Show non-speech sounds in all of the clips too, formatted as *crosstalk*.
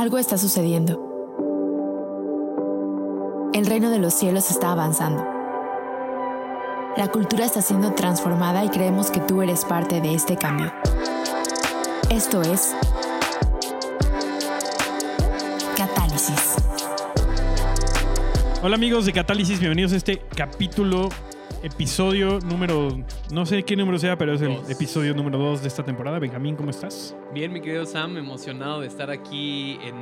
Algo está sucediendo. El reino de los cielos está avanzando. La cultura está siendo transformada y creemos que tú eres parte de este cambio. Esto es Catálisis. Hola amigos de Catálisis, bienvenidos a este capítulo, episodio número, no sé qué número sea, pero es el Dos. episodio número 2 de esta temporada. Benjamín, ¿cómo estás? Bien, mi querido Sam, emocionado de estar aquí en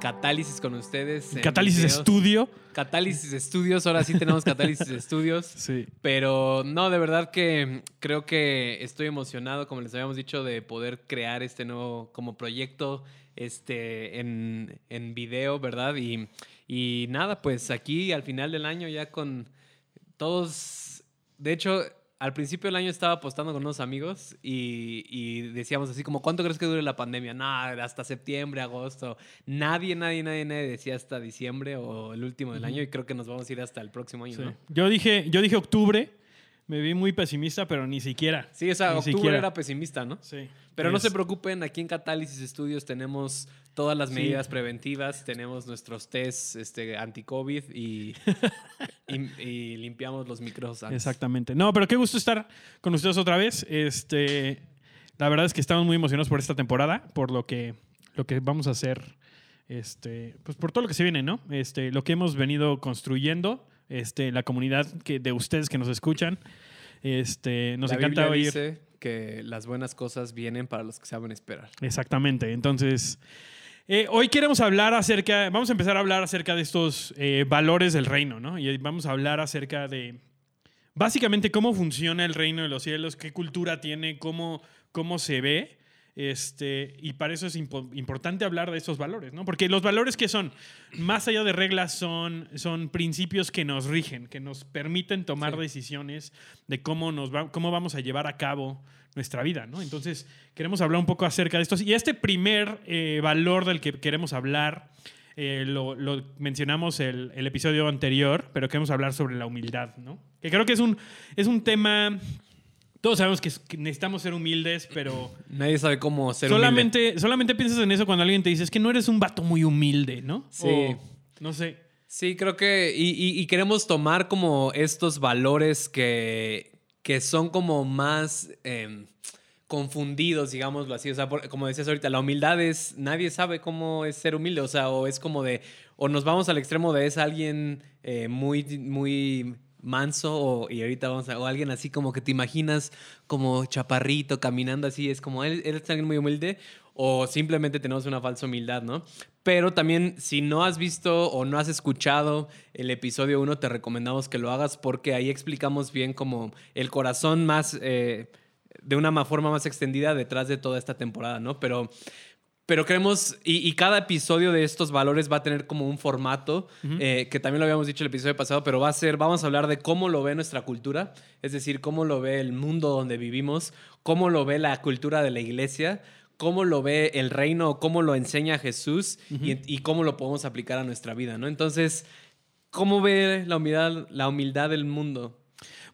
Catálisis con ustedes. en Catálisis videos. Estudio. Catálisis Estudios, ahora sí tenemos Catálisis *laughs* Estudios. Sí. Pero no, de verdad que creo que estoy emocionado, como les habíamos dicho, de poder crear este nuevo como proyecto este, en, en video, ¿verdad? Y, y nada, pues aquí al final del año ya con todos, de hecho, al principio del año estaba apostando con unos amigos y, y decíamos así como, ¿cuánto crees que dure la pandemia? No, hasta septiembre, agosto. Nadie, nadie, nadie, nadie decía hasta diciembre o el último del año y creo que nos vamos a ir hasta el próximo año, sí. ¿no? Yo dije, yo dije octubre, me vi muy pesimista, pero ni siquiera. Sí, o sea, octubre siquiera. era pesimista, ¿no? Sí. Pero no se preocupen, aquí en Catálisis Studios tenemos todas las Sí. medidas preventivas, tenemos nuestros tests este, anti-COVID y, *laughs* y, y limpiamos los micros antes. Exactamente. No, pero qué gusto estar con ustedes otra vez. Este, la verdad es que estamos muy emocionados por esta temporada, por lo que, lo que vamos a hacer, este, pues por todo lo que se viene, ¿no? Este, lo que hemos venido construyendo, este, la comunidad que, de ustedes que nos escuchan. Este, nos La encanta Biblia oír. dice que las buenas cosas vienen para los que saben esperar. Exactamente. Entonces, eh, hoy queremos hablar acerca, vamos a empezar a hablar acerca de estos eh, valores del reino, ¿no? Y vamos a hablar acerca de, básicamente, cómo funciona el reino de los cielos, qué cultura tiene, cómo, cómo se ve. Este, y para eso es impo- importante hablar de estos valores, ¿no? Porque los valores que son, más allá de reglas, son, son principios que nos rigen, que nos permiten tomar Sí. decisiones de cómo, nos va- cómo vamos a llevar a cabo nuestra vida, ¿no? Entonces, queremos hablar un poco acerca de estos. Y este primer eh, valor del que queremos hablar, eh, lo, lo mencionamos el, el episodio anterior, pero queremos hablar sobre la humildad, ¿no? Que creo que es un, es un tema... Todos sabemos que, es- que necesitamos ser humildes, pero *laughs* Nadie sabe cómo ser humilde. solamente, solamente piensas en eso cuando alguien te dice, es que no eres un vato muy humilde, ¿no? Sí. O, no sé. Sí, creo que. Y, y- y queremos tomar como estos valores que, que son como más em, confundidos, digámoslo así. O sea, por- como decías ahorita, la humildad es. Nadie sabe cómo es ser humilde. O sea, o es como de. O nos vamos al extremo de es alguien eh, muy, muy manso o, y ahorita vamos a, o alguien así como que te imaginas como chaparrito caminando así, es como él, es alguien muy humilde o simplemente tenemos una falsa humildad, ¿no? Pero también si no has visto o no has escuchado el episodio 1, te recomendamos que lo hagas porque ahí explicamos bien como el corazón más, eh, de una ma- forma más extendida detrás de toda esta temporada, ¿no? Pero... Pero queremos, y, y cada episodio de estos valores va a tener como un formato, eh, que también lo habíamos dicho el episodio pasado, pero va a ser, vamos a hablar de cómo lo ve nuestra cultura, es decir, cómo lo ve el mundo donde vivimos, cómo lo ve la cultura de la iglesia, cómo lo ve el reino, cómo lo enseña Jesús y, y cómo lo podemos aplicar a nuestra vida, ¿no? Entonces, ¿cómo ve la humildad, la humildad del mundo?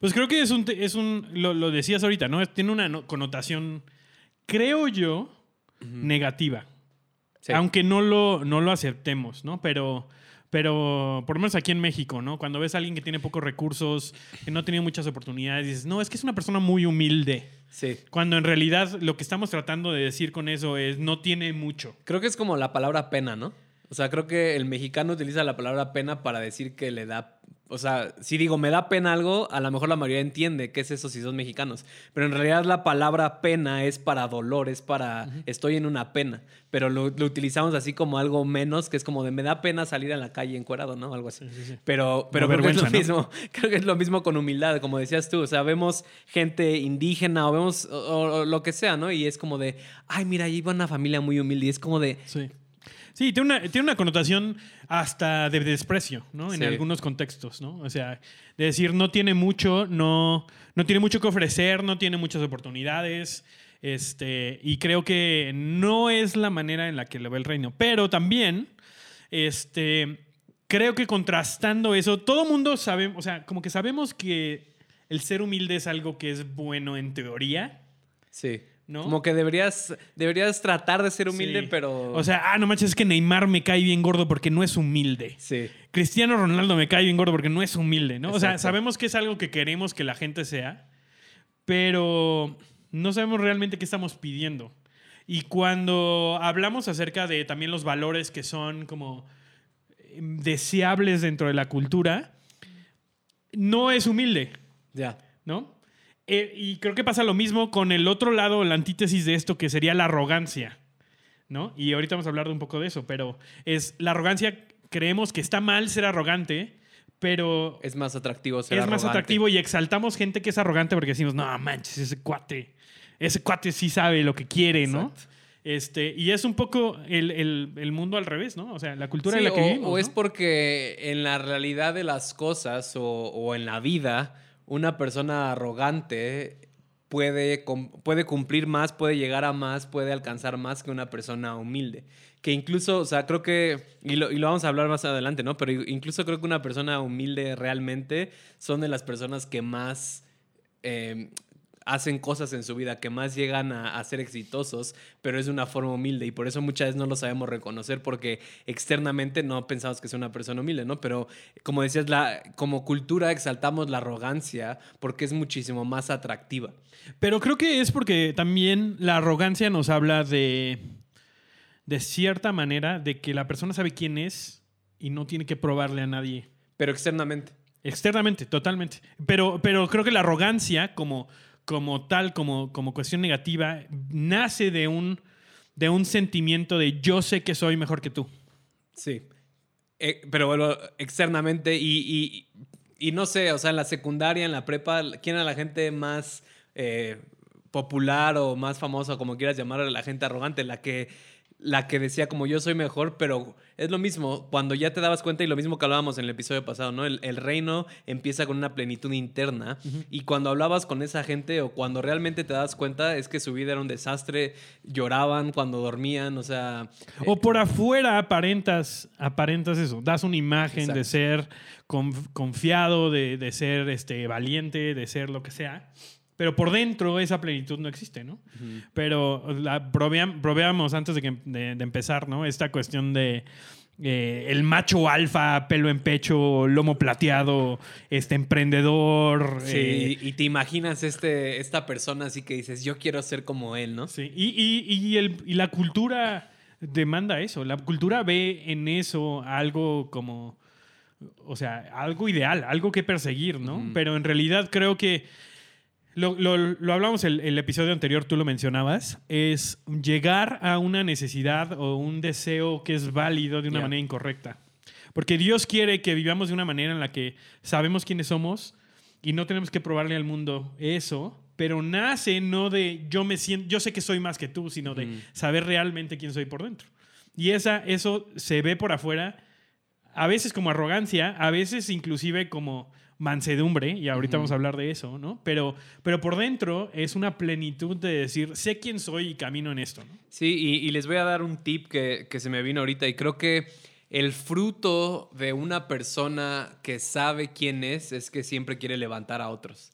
Pues creo que es un, es un lo, lo decías ahorita, ¿no? Tiene una no- connotación, creo yo, negativa. Sí. Aunque no lo, no lo aceptemos, ¿no? Pero, pero por lo menos aquí en México, ¿no? Cuando ves a alguien que tiene pocos recursos, que no tiene muchas oportunidades, dices, no, es que es una persona muy humilde. Sí. Cuando en realidad lo que estamos tratando de decir con eso es, no tiene mucho. Creo que es como la palabra pena, ¿no? O sea, creo que el mexicano utiliza la palabra pena para decir que le da. O sea, si digo me da pena algo, a lo mejor la mayoría entiende qué es eso si son mexicanos. Pero en realidad la palabra pena es para dolor, es para estoy en una pena. Pero lo, lo utilizamos así como algo menos, que es como de me da pena salir a la calle encuerado, ¿no? Algo así. sí, sí. Pero, pero creo que es lo vergüenza, mismo. *laughs* Creo que es lo mismo con humildad, como decías tú. O sea, vemos gente indígena o vemos o- o- o lo que sea, ¿no? Y es como de, ay, mira, ahí va una familia muy humilde. Y es como de, Sí. Sí, tiene una, tiene una connotación hasta de desprecio, ¿no? En Sí. algunos contextos, ¿no? O sea, de decir no tiene mucho, no, no tiene mucho que ofrecer, no tiene muchas oportunidades. Este, y creo que no es la manera en la que lo ve el reino. Pero también, este, creo que contrastando eso, todo mundo sabe, o sea, como que sabemos que el ser humilde es algo que es bueno en teoría, sí. ¿No? Como que deberías, deberías tratar de ser humilde, Sí. pero... O sea, ah, no manches, es que Neymar me cae bien gordo porque no es humilde. sí. Cristiano Ronaldo me cae bien gordo porque no es humilde, ¿no? O sea, sabemos que es algo que queremos que la gente sea, pero no sabemos realmente qué estamos pidiendo. Y cuando hablamos acerca de también los valores que son como eh, deseables dentro de la cultura, no es humilde, Ya. ¿no? Eh, y creo que pasa lo mismo con el otro lado, la antítesis de esto, que sería la arrogancia, ¿no? Y ahorita vamos a hablar de un poco de eso, pero es la arrogancia, creemos que está mal ser arrogante, pero Es más atractivo ser es más arrogante. atractivo y exaltamos gente que es arrogante porque decimos, no manches, ese cuate, ese cuate sí sabe lo que quiere, ¿no? Este, y es un poco el, el- el mundo al revés, ¿no? O sea, la cultura Sí, en la que o, vivimos. o ¿no? es porque en la realidad de las cosas o, o en la vida, una persona arrogante puede, puede cumplir más, puede llegar a más, puede alcanzar más que una persona humilde. Que incluso, o sea, creo que, y lo, y lo vamos a hablar más adelante, ¿no? Pero incluso creo que una persona humilde realmente son de las personas que más... eh, hacen cosas en su vida que más llegan a, a ser exitosos, pero es de una forma humilde y por eso muchas veces no lo sabemos reconocer porque externamente no pensamos que sea una persona humilde, ¿no? Pero como decías, la, como cultura exaltamos la arrogancia porque es muchísimo más atractiva. Pero creo que es porque también la arrogancia nos habla de, de cierta manera, de que la persona sabe quién es y no tiene que probarle a nadie. Pero externamente. Externamente, totalmente. Pero, pero creo que la arrogancia, como, como tal, como, como cuestión negativa, nace de un, de un sentimiento de yo sé que soy mejor que tú. Sí. Eh, pero bueno, externamente y, y- no sé, o sea, en la secundaria, en la prepa, ¿quién era la gente más eh, popular o más famosa, como quieras llamar la gente arrogante? La que, la que decía como yo soy mejor, pero es lo mismo, cuando ya te dabas cuenta y lo mismo que hablábamos en el episodio pasado, ¿no? El, el reino empieza con una plenitud interna y cuando hablabas con esa gente o cuando realmente te das cuenta es que su vida era un desastre, lloraban cuando dormían, o sea... O por afuera aparentas, aparentas eso, das una imagen de ser conf- confiado, de, de ser este, valiente, de ser lo que sea. Pero por dentro esa plenitud no existe, ¿no? Pero la, proveam- proveamos antes de, que, de, de empezar, ¿no? Esta cuestión de eh, el macho alfa, pelo en pecho, lomo plateado, este emprendedor. Sí, eh, y, te imaginas este, esta persona así que dices, yo quiero ser como él, ¿no? Sí, y, y- y el- y la cultura demanda eso. La cultura ve en eso algo como, o sea, algo ideal, algo que perseguir, ¿no? Pero en realidad creo que, lo, lo- lo hablamos el, el episodio anterior, tú lo mencionabas, es llegar a una necesidad o un deseo que es válido de una manera incorrecta. Porque Dios quiere que vivamos de una manera en la que sabemos quiénes somos y no tenemos que probarle al mundo eso, pero nace no de yo me siento, yo sé que soy más que tú, sino de saber realmente quién soy por dentro. Y esa, eso se ve por afuera, a veces como arrogancia, a veces inclusive como mansedumbre, y ahorita vamos a hablar de eso, ¿no? Pero, pero por dentro es una plenitud de decir, sé quién soy y camino en esto, ¿no? Sí, y, y les voy a dar un tip que, que se me vino ahorita y creo que el fruto de una persona que sabe quién es es que siempre quiere levantar a otros.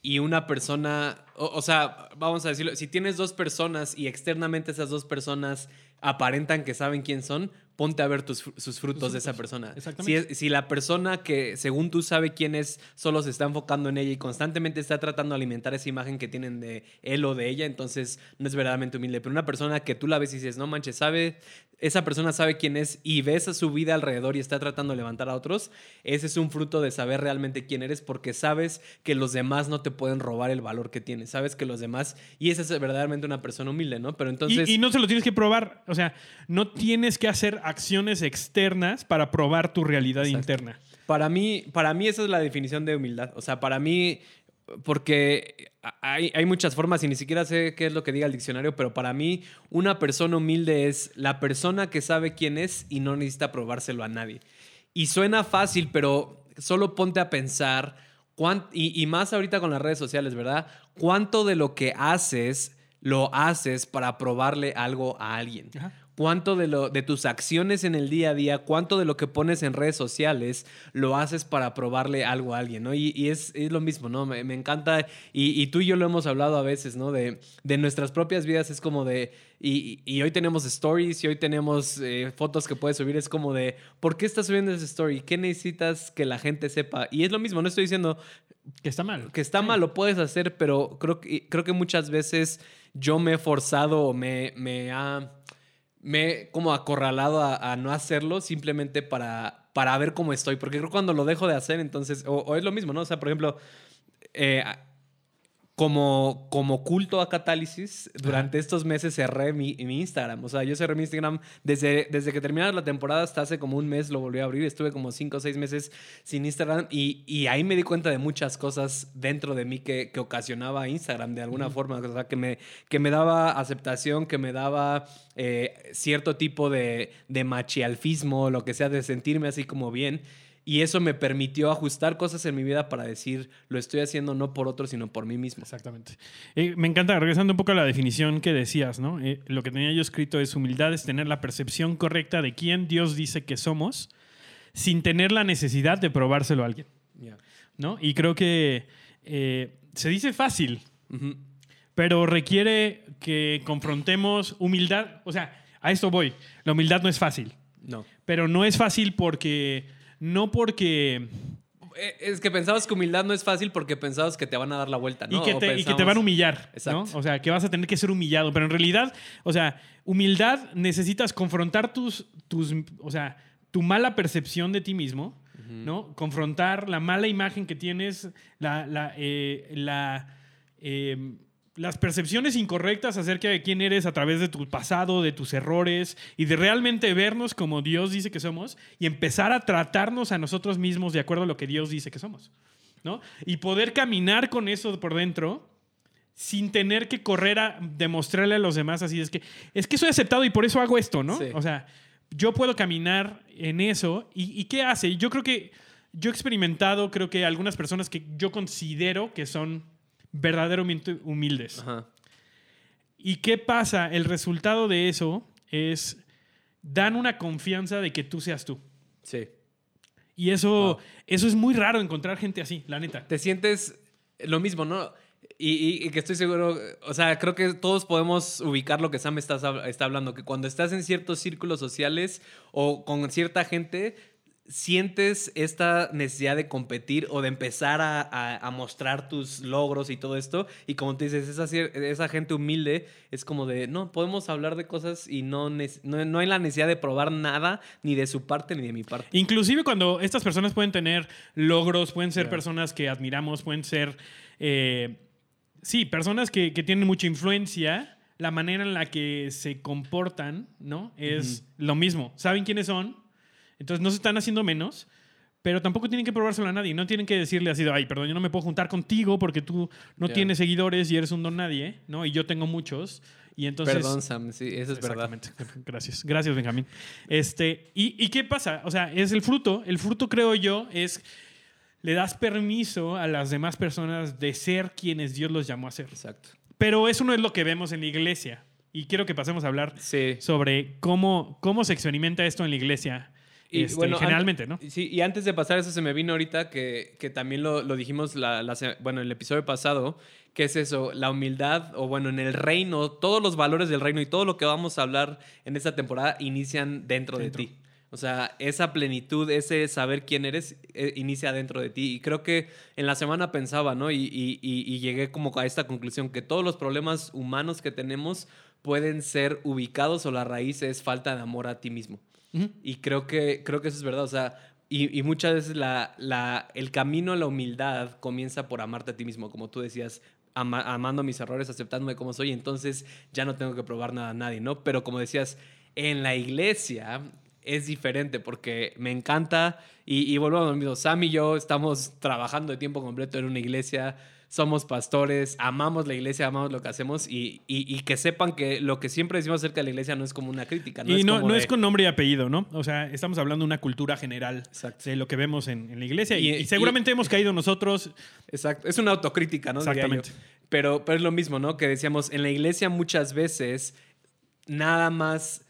Y una persona, o, o sea, vamos a decirlo, si tienes dos personas y externamente esas dos personas aparentan que saben quién son, ponte a ver tus, sus frutos de esa persona. Exactamente. Si, si la persona que según tú sabe quién es, solo se está enfocando en ella y constantemente está tratando de alimentar esa imagen que tienen de él o de ella, entonces no es verdaderamente humilde. Pero una persona que tú la ves y dices, no manches, sabe, esa persona sabe quién es y ves a su vida alrededor y está tratando de levantar a otros, ese es un fruto de saber realmente quién eres porque sabes que los demás no te pueden robar el valor que tienes, sabes que los demás, y esa es verdaderamente una persona humilde, ¿no? Pero entonces... y, y no se lo tienes que probar, o sea, no tienes que hacer acciones externas para probar tu realidad Exacto. interna. Para mí, para mí esa es la definición de humildad. O sea, para mí, porque hay, hay muchas formas y ni siquiera sé qué es lo que diga el diccionario, pero para mí una persona humilde es la persona que sabe quién es y no necesita probárselo a nadie. Y suena fácil, pero solo ponte a pensar, cuán- y, y más ahorita con las redes sociales, ¿verdad? ¿Cuánto de lo que haces lo haces para probarle algo a alguien? Ajá. Cuánto de, lo, de tus acciones en el día a día, cuánto de lo que pones en redes sociales lo haces para probarle algo a alguien, ¿no? Y, es, lo mismo, ¿no? Me, encanta, y, tú y yo lo hemos hablado a veces, ¿no? De, de nuestras propias vidas, es como de, y, hoy tenemos stories y hoy tenemos eh, fotos que puedes subir, es como de, ¿por qué estás subiendo ese story? ¿Qué necesitas que la gente sepa? Y es lo mismo, no estoy diciendo... Que está mal. Que está mal, lo puedes hacer, pero creo que, creo que muchas veces yo me he forzado o me, me ha me he como acorralado a, no hacerlo simplemente para, para ver cómo estoy. Porque creo que cuando lo dejo de hacer, entonces, o, es lo mismo, ¿no? O sea, por ejemplo, eh, como, como culto a Catálisis, durante estos meses cerré mi, mi, Instagram. O sea, yo cerré mi Instagram desde, desde que terminaba la temporada hasta hace como un mes lo volví a abrir. Estuve como cinco o seis meses sin Instagram y, y ahí me di cuenta de muchas cosas dentro de mí que, que ocasionaba Instagram de alguna forma. O sea, que me, que me daba aceptación, que me daba eh, cierto tipo de, de machialfismo, lo que sea, de sentirme así como bien. Y eso me permitió ajustar cosas en mi vida para decir, lo estoy haciendo no por otro, sino por mí mismo. Exactamente. Eh, me encanta, regresando un poco a la definición que decías, ¿no? Eh, lo que tenía yo escrito es humildad, es tener la percepción correcta de quién Dios dice que somos, sin tener la necesidad de probárselo a alguien. ¿No? Y creo que eh, se dice fácil, pero requiere que confrontemos humildad. O sea, a esto voy. La humildad no es fácil. No. Pero no es fácil porque no porque... Eh, es que pensabas que humildad no es fácil porque pensabas que te van a dar la vuelta, ¿no? Y que te, van a humillar, ¿no? O sea, que vas a tener que ser humillado. Pero en realidad, o sea, humildad necesitas confrontar tus, tus o sea, tu mala percepción de ti mismo, ¿no? Confrontar la mala imagen que tienes, la, la, eh, la eh, las percepciones incorrectas acerca de quién eres a través de tu pasado, de tus errores y de realmente vernos como Dios dice que somos y empezar a tratarnos a nosotros mismos de acuerdo a lo que Dios dice que somos. ¿no? Y poder caminar con eso por dentro sin tener que correr a demostrarle a los demás así es que es que soy aceptado y por eso hago esto, ¿no? O sea, yo puedo caminar en eso y, y ¿qué hace? Yo creo que yo he experimentado, creo que algunas personas que yo considero que son verdaderamente humildes. ¿Y qué pasa? El resultado de eso es, dan una confianza de que tú seas tú. Sí. Y eso, eso es muy raro encontrar gente así, la neta. Te sientes lo mismo, ¿no? Y, que estoy seguro, o sea, creo que todos podemos ubicar lo que Sam está, está hablando, que cuando estás en ciertos círculos sociales o con cierta gente, ¿Sientes esta necesidad de competir o de empezar a, mostrar tus logros y todo esto? Y como te dices, esa, esa gente humilde es como de, no, podemos hablar de cosas y no, no, hay la necesidad de probar nada, ni de su parte ni de mi parte. Inclusive cuando estas personas pueden tener logros, pueden ser personas que admiramos, pueden ser, eh, sí, personas que, tienen mucha influencia, la manera en la que se comportan, ¿no? Es lo mismo. ¿Saben quiénes son? Entonces no se están haciendo menos, pero tampoco tienen que probárselo a nadie. No tienen que decirle así, ay, perdón, yo no me puedo juntar contigo porque tú no tienes seguidores y eres un don nadie, ¿no? Y yo tengo muchos. Y entonces, Perdón, Sam, sí, eso es verdad. *laughs* Gracias, gracias, Benjamín. Este, y, ¿Y qué pasa? O sea, es el fruto. El fruto, creo yo, es le das permiso a las demás personas de ser quienes Dios los llamó a ser. Exacto. Pero eso no es lo que vemos en la iglesia. Y quiero que pasemos a hablar sobre cómo, cómo se experimenta esto en la iglesia. Y este, bueno, generalmente, ¿no? Sí, y antes de pasar eso se me vino ahorita que, que también lo, lo dijimos la, la, bueno, el episodio pasado, que es eso, la humildad, o bueno, en el reino, todos los valores del reino y todo lo que vamos a hablar en esta temporada inician dentro, de ti. O sea, esa plenitud, ese saber quién eres, eh, inicia dentro de ti. Y creo que en la semana pensaba, ¿no? Y, y, y, llegué como a esta conclusión, que todos los problemas humanos que tenemos pueden ser ubicados o la raíz es falta de amor a ti mismo. Y creo que, creo que eso es verdad. O sea, y, muchas veces la, la, el camino a la humildad comienza por amarte a ti mismo, como tú decías, amando mis errores, aceptándome como soy, entonces ya no tengo que probar nada a nadie, ¿no? Pero como decías, en la iglesia es diferente porque me encanta y, y volvemos a lo mismo, Sam y yo estamos trabajando de tiempo completo en una iglesia, somos pastores, amamos la iglesia, amamos lo que hacemos y, y, que sepan que lo que siempre decimos acerca de la iglesia no es como una crítica. No y no, no es con nombre y apellido, ¿no? O sea, estamos hablando de una cultura general de lo que vemos en, la iglesia y, seguramente hemos caído nosotros. Exacto, es una autocrítica, ¿no? Exactamente. Pero, pero es lo mismo, ¿no? Que decíamos, en la iglesia muchas veces nada más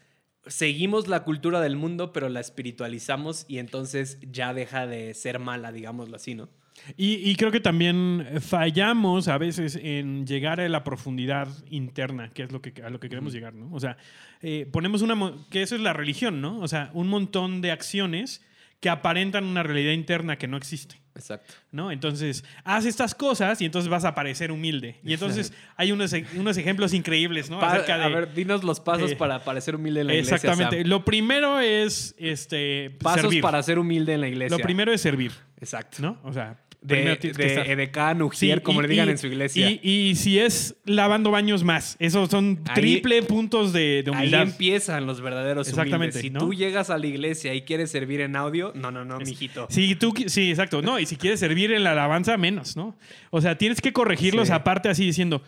seguimos la cultura del mundo, pero la espiritualizamos y entonces ya deja de ser mala, digámoslo así, ¿no? Y, y creo que también fallamos a veces en llegar a la profundidad interna, que es lo que, a lo que queremos llegar, ¿no? O sea, eh, ponemos una... que eso es la religión, ¿no? O sea, un montón de acciones que aparentan una realidad interna que no existe. Exacto. ¿no? Entonces, haz estas cosas y entonces vas a parecer humilde. Y entonces *laughs* hay unos, unos ejemplos increíbles, ¿no? Pa- Acerca de- A ver, dinos los pasos eh, para parecer humilde en la iglesia. Exactamente. Lo primero es este, Pasos servir. para ser humilde en la iglesia. Lo primero es servir, Exacto. ¿no? O sea, De, de edecán, Sí, ujier, como y- le digan y- en su iglesia. Y, y si es lavando baños más, esos son Ahí- triple puntos de, de Ahí humildad. empiezan los verdaderos Exactamente, humildes. Si ¿no? tú llegas a la iglesia y quieres servir en audio, no, no, no, Es- mijito. Sí, tú, sí, exacto. No, y si quieres servir en la alabanza, menos, ¿no? O sea, tienes que corregirlos Sí. aparte así diciendo,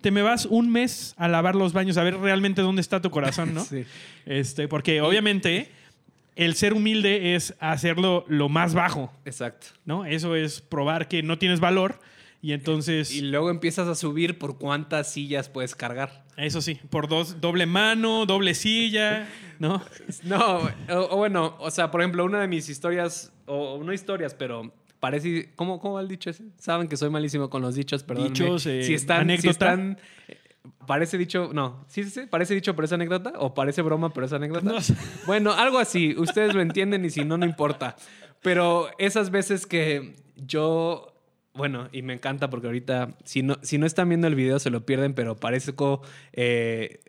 te me vas un mes a lavar los baños a ver realmente dónde está tu corazón, ¿no? *laughs* Sí. Este, porque obviamente el ser humilde es hacerlo lo más bajo, Exacto. ¿no? Eso es probar que no tienes valor y entonces, Y luego empiezas a subir por cuántas sillas puedes cargar. eso sí, por dos, doble mano, doble silla, *laughs* ¿no? No, o, o bueno, o sea, por ejemplo, una de mis historias, o, no historias, pero parece. ¿Cómo, cómo va el dicho ese? Saben que soy malísimo con los dichos, perdón. Dichos, eh, si están, si anécdota. están. Parece dicho, no, sí, sí, sí, parece dicho, pero es anécdota, o parece broma, pero es anécdota. No. Bueno, algo así, ustedes lo entienden y si no, no importa. Pero esas veces que yo, bueno, y me encanta porque ahorita, si no, si no están viendo el video, se lo pierden, pero parezco eh,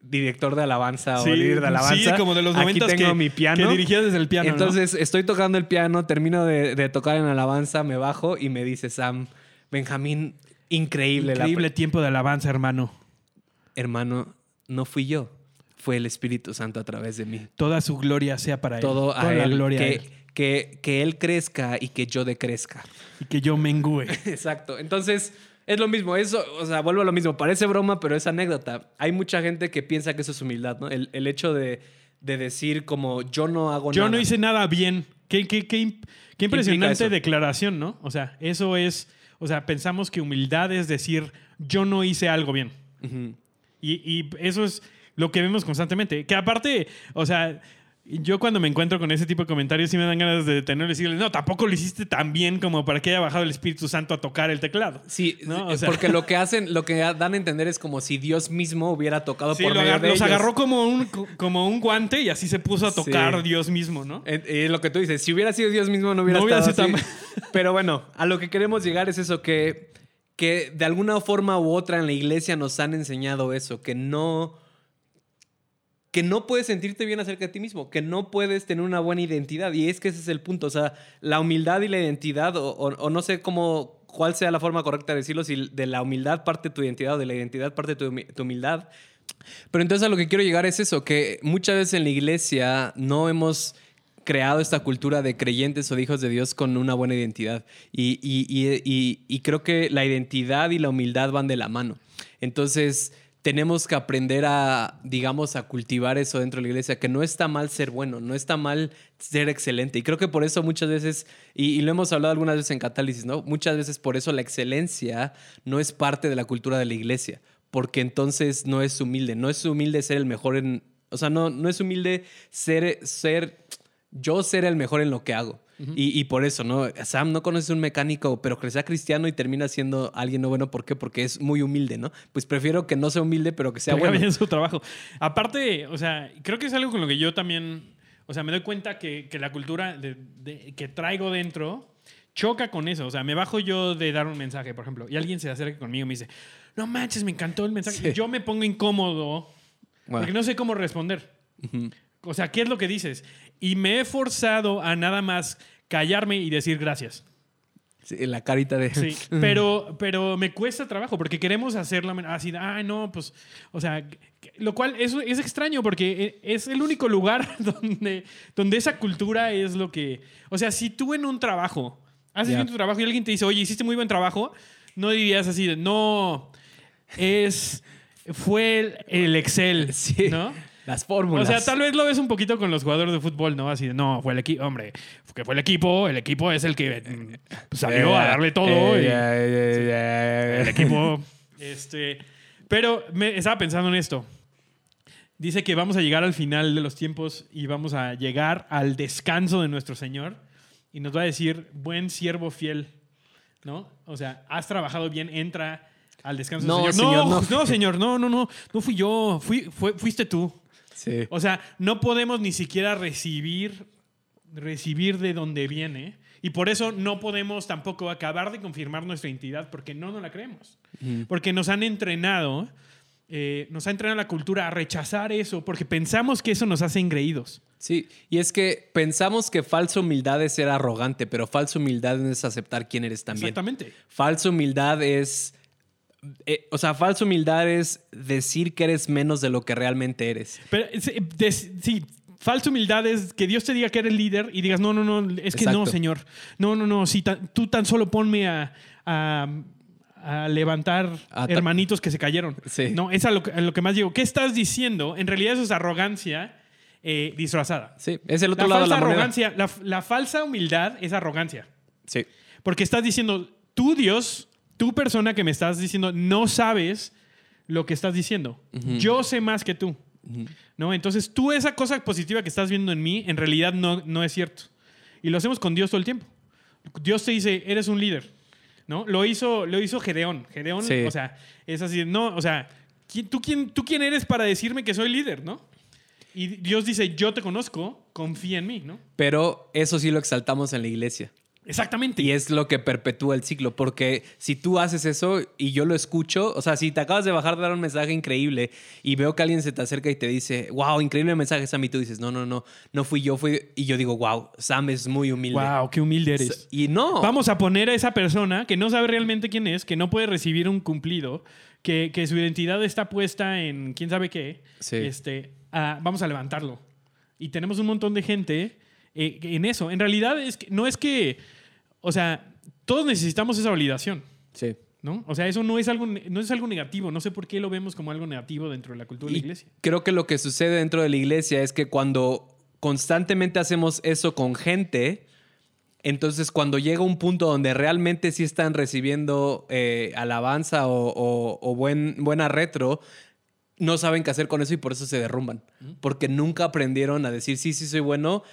director de alabanza o líder de alabanza. sí, como de los Aquí noventas tengo que, mi piano. que dirigías desde el piano, ¿no? Entonces estoy tocando el piano, termino de, de tocar en alabanza, me bajo y me dice Sam, Benjamín, increíble. la Increíble tiempo de alabanza, hermano. hermano, no fui yo, fue el Espíritu Santo a través de mí. Toda su gloria sea para Todo él. a Toda la él, gloria a que, él. que, que él crezca y que yo decrezca. Y que yo mengüe. *laughs* Exacto. Entonces, es lo mismo. Eso, o sea, vuelvo a lo mismo. Parece broma, pero es anécdota. Hay mucha gente que piensa que eso es humildad, ¿no? El, el hecho de, de decir como yo no hago Yo nada. no hice nada bien. Qué, qué, qué, impresionante declaración, ¿no? O sea, eso es. O sea, pensamos que humildad es decir, yo no hice algo bien. Y, y eso es lo que vemos constantemente. Que aparte, o sea, yo cuando me encuentro con ese tipo de comentarios sí me dan ganas de detenerlo y decirles, no, tampoco lo hiciste tan bien como para que haya bajado el Espíritu Santo a tocar el teclado. Sí, ¿No? O sea- porque lo *laughs* que hacen, lo que dan a entender es como si Dios mismo hubiera tocado Sí, por medio agar- de los ellos. agarró como un, como un guante y así se puso a tocar Sí. Dios mismo, ¿no? Eh, eh, lo que tú dices, si hubiera sido Dios mismo no hubiera No hubiera estado sido así. *laughs* Pero bueno, a lo que queremos llegar es eso, que, que de alguna forma u otra en la iglesia nos han enseñado eso, que no, que no puedes sentirte bien acerca de ti mismo, que no puedes tener una buena identidad. Y es que ese es el punto, o sea, la humildad y la identidad, o, no sé cómo, cuál sea la forma correcta de decirlo, si de la humildad parte tu identidad o de la identidad parte tu, tu humildad. Pero entonces a lo que quiero llegar es eso, que muchas veces en la iglesia no hemos creado esta cultura de creyentes o de hijos de Dios con una buena identidad. Y- y creo que la identidad y la humildad van de la mano. Entonces tenemos que aprender a, digamos, a cultivar eso dentro de la iglesia, que no está mal ser bueno, no está mal ser excelente. Y creo que por eso muchas veces, y, lo hemos hablado algunas veces en Catálisis, ¿no? Muchas veces por eso la excelencia no es parte de la cultura de la iglesia, porque entonces no es humilde, no es humilde ser el mejor en, o sea, no, no es humilde ser, ser, yo ser el mejor en lo que hago. Y, y por eso, ¿no? Sam no conoce un mecánico, pero que sea cristiano y termina siendo alguien no bueno. ¿Por qué? Porque es muy humilde, ¿no? Pues prefiero que no sea humilde, pero que sea haga bueno. bien su trabajo. Aparte, o sea, creo que es algo con lo que yo también, o sea, me doy cuenta que, que la cultura de- de- que traigo dentro choca con eso. O sea, me bajo yo de dar un mensaje, por ejemplo, y alguien se acerca conmigo y me dice, no manches, me encantó el mensaje. Sí. Yo me pongo incómodo Bueno. porque no sé cómo responder. Ujú. O sea, ¿qué es lo que dices? Y me he forzado a nada más callarme y decir gracias. Sí, la carita de... Sí, *laughs* pero, pero me cuesta trabajo porque queremos hacerlo así, ay, no, pues, o sea, lo cual es, es extraño porque e- es el único lugar *laughs* donde, donde esa cultura es lo que, o sea, si tú en un trabajo haces Ya. bien tu trabajo y alguien te dice, oye, hiciste muy buen trabajo, no dirías así de, no, es, fue el, el Excel, *laughs* Sí. ¿no? Las O fórmulas. sea, tal vez lo ves un poquito con los jugadores de fútbol, ¿no? Así de, no, fue el equipo, hombre, que fue el equipo, el equipo es el que mm, salió a darle todo. y- el equipo. Este, pero me estaba pensando en esto. dice que vamos a llegar al final de los tiempos y vamos a llegar al descanso de nuestro Señor y nos va a decir, buen siervo fiel, ¿no? O sea, has trabajado bien, entra al descanso No, del Señor. señor, no, no. no, señor, no, no, no, no fui yo, fui, fue- fuiste tú. Sí. O sea, no podemos ni siquiera recibir, recibir de donde viene. Y por eso no podemos tampoco acabar de confirmar nuestra identidad porque no nos la creemos. Porque nos han entrenado, eh, nos ha entrenado la cultura a rechazar eso porque pensamos que eso nos hace engreídos. Sí, y es que pensamos que falsa humildad es ser arrogante, pero falsa humildad no es aceptar quién eres también. Exactamente. Falsa humildad es. Eh, o sea, falsa humildad es decir que eres menos de lo que realmente eres. Pero sí, des- sí, falsa humildad es que Dios te diga que eres líder y digas, no, no, no, es que no. Señor. No, no, no, tan- tú tan solo ponme a, a- a levantar A hermanitos que se cayeron. Sí. No, es a lo, que- a lo que más digo. ¿Qué estás diciendo? En realidad eso es arrogancia eh, disfrazada. Sí, es el otro La lado de falsa la moneda. arrogancia, la, la falsa humildad es arrogancia. Sí. Porque estás diciendo, tú Dios, tú persona que me estás diciendo, no sabes lo que estás diciendo. Yo sé más que tú. ¿No? Entonces tú esa cosa positiva que estás viendo en mí, en realidad no, no es cierto. Y lo hacemos con Dios todo el tiempo. Dios te dice, eres un líder. ¿No? Lo hizo, lo hizo Gedeón. Gedeón, Sí. o sea, es así, no, o sea, ¿quién- ¿tú quién, ¿tú quién eres para decirme que soy líder, no? Y Dios dice, yo te conozco, confía en mí, ¿no? Pero eso sí lo exaltamos en la iglesia. Exactamente. Y es lo que perpetúa el ciclo, porque si tú haces eso y yo lo escucho, o sea, si te acabas de bajar de dar un mensaje increíble y veo que alguien se te acerca y te dice, wow, increíble mensaje, Sam, y tú dices, no, no, no, no fui yo, fui, y yo digo, wow, Sam es muy humilde. Wow, qué humilde eres. Y no. Vamos a poner a esa persona que no sabe realmente quién es, que no puede recibir un cumplido, que, que su identidad está puesta en quién sabe qué. Sí. Este, a- vamos a levantarlo. Y tenemos un montón de gente eh, en eso. En realidad es que, no es que, o sea, todos necesitamos esa validación. Sí. ¿No? O sea, eso no es, algo, no es algo negativo. No sé por qué lo vemos como algo negativo dentro de la cultura de Y la iglesia. Creo que lo que sucede dentro de la iglesia es que cuando constantemente hacemos eso con gente, entonces cuando llega un punto donde realmente sí están recibiendo eh, alabanza o, o- o buen, buena retro, no saben qué hacer con eso y por eso se derrumban. Porque nunca aprendieron a decir, sí, sí, soy bueno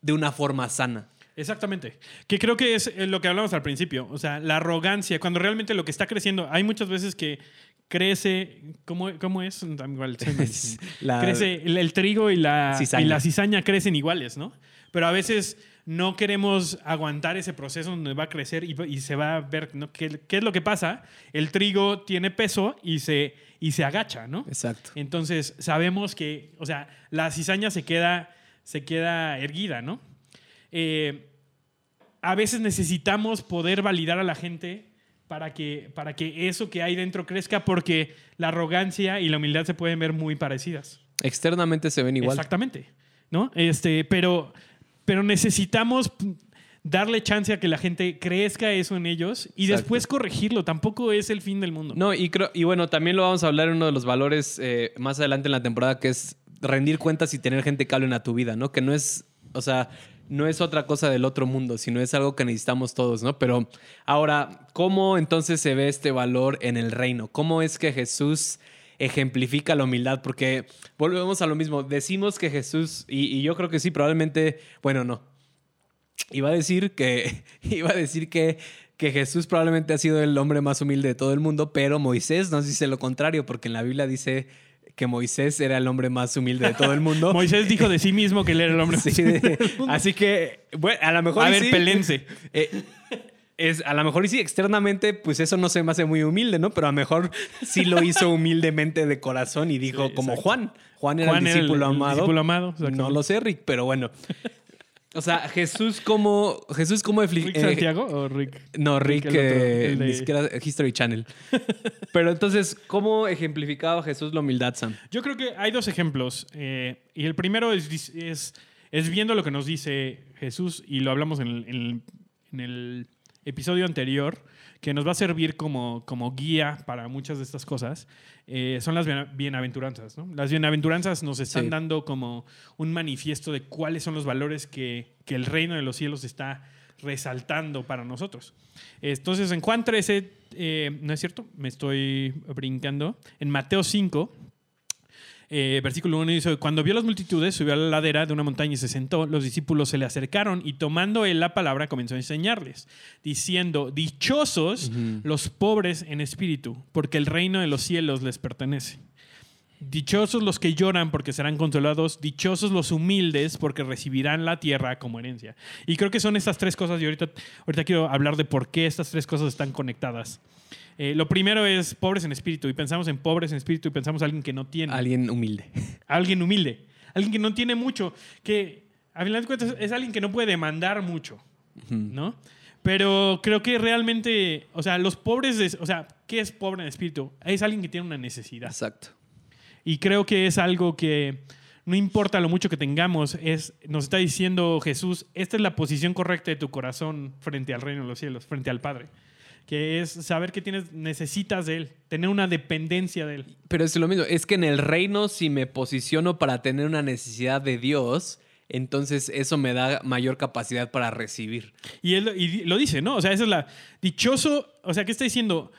de una forma sana. Exactamente. Que creo que es eh, lo que hablamos al principio. O sea, la arrogancia, cuando realmente lo que está creciendo, hay muchas veces que crece, ¿cómo, cómo es? Igual. *laughs* La- crece el, el trigo y la, Cizaña. y la cizaña crecen iguales, ¿no? Pero a veces no queremos aguantar ese proceso donde va a crecer y, y se va a ver ¿no? ¿Qué, qué es lo que pasa. El trigo tiene peso y se, y se agacha, ¿no? Exacto. Entonces, sabemos que, o sea, la cizaña se queda, se queda erguida, ¿no? Eh, a veces necesitamos poder validar a la gente para que, para que eso que hay dentro crezca, porque la arrogancia y la humildad se pueden ver muy parecidas. Externamente se ven igual. Exactamente. ¿No? Este, pero, pero necesitamos darle chance a que la gente crezca eso en ellos y Exacto. después corregirlo. Tampoco es el fin del mundo. No, y, creo, y bueno, también lo vamos a hablar en uno de los valores eh, más adelante en la temporada, que es rendir cuentas y tener gente que hablen a tu vida, ¿no? Que no es, o sea, no es otra cosa del otro mundo, sino es algo que necesitamos todos, ¿no? Pero ahora, ¿cómo entonces se ve este valor en el reino? ¿Cómo es que Jesús ejemplifica la humildad? Porque volvemos a lo mismo, decimos que Jesús, y, yo creo que sí, probablemente, bueno, no, Iba a decir que, *laughs* iba a decir que, que Jesús probablemente ha sido el hombre más humilde de todo el mundo, pero Moisés nos dice lo contrario, porque en la Biblia dice que Moisés era el hombre más humilde de todo el mundo. *laughs* Moisés dijo de sí mismo que él era el hombre. *laughs* Sí, de- así que, bueno, a lo mejor. A ver, sí. pelense. Eh, es, a lo mejor y sí, externamente, pues eso no se me hace muy humilde, ¿no? Pero a lo mejor sí lo hizo humildemente de corazón y dijo, Sí, como. Juan. Juan era Juan el era el- discípulo el amado. discípulo amado. No lo sé, Rick, pero bueno. O sea, Jesús como. Jesús como. ¿Rick eh, Santiago o Rick? no, Rick, eh, ni siquiera History Channel. *laughs* Pero entonces, ¿cómo ejemplificaba Jesús la humildad, Sam? Yo creo que hay dos ejemplos. eh, y el primero es, es, es viendo lo que nos dice Jesús, y lo hablamos en el, en el- en el episodio anterior, que nos va a servir como, como guía para muchas de estas cosas. eh, son las bien- bienaventuranzas. ¿no? Las bienaventuranzas nos están Sí. dando como un manifiesto de cuáles son los valores que, que el reino de los cielos está resaltando para nosotros. Entonces, en Juan 13, eh, ¿no es cierto? Me estoy brincando. En Mateo 5, Eh, versículo 1 dice, cuando vio las multitudes, subió a la ladera de una montaña y se sentó, los discípulos se le acercaron y tomando él la palabra comenzó a enseñarles, diciendo, dichosos los pobres en espíritu, porque el reino de los cielos les pertenece. Dichosos los que lloran porque serán consolados, dichosos los humildes porque recibirán la tierra como herencia. Y creo que son estas tres cosas y ahorita, ahorita quiero hablar de por qué estas tres cosas están conectadas. Eh, lo primero es pobres en espíritu y pensamos en pobres en espíritu y pensamos en alguien que no tiene. Alguien humilde. *laughs* Alguien humilde. Alguien que no tiene mucho. Que a final de cuentas es alguien que no puede demandar mucho. ¿No? Pero creo que realmente, o sea, los pobres, o sea, ¿qué es pobre en espíritu? Es alguien que tiene una necesidad. Exacto. Y creo que es algo que no importa lo mucho que tengamos, es, nos está diciendo Jesús, esta es la posición correcta de tu corazón frente al reino de los cielos, frente al Padre que es saber que tienes, necesitas de Él, tener una dependencia de Él. Pero es lo mismo, es que en el reino si me posiciono para tener una necesidad de Dios, entonces eso me da mayor capacidad para recibir. Y él y lo dice, ¿no? O sea, esa es la dichoso, o sea, ¿qué está diciendo?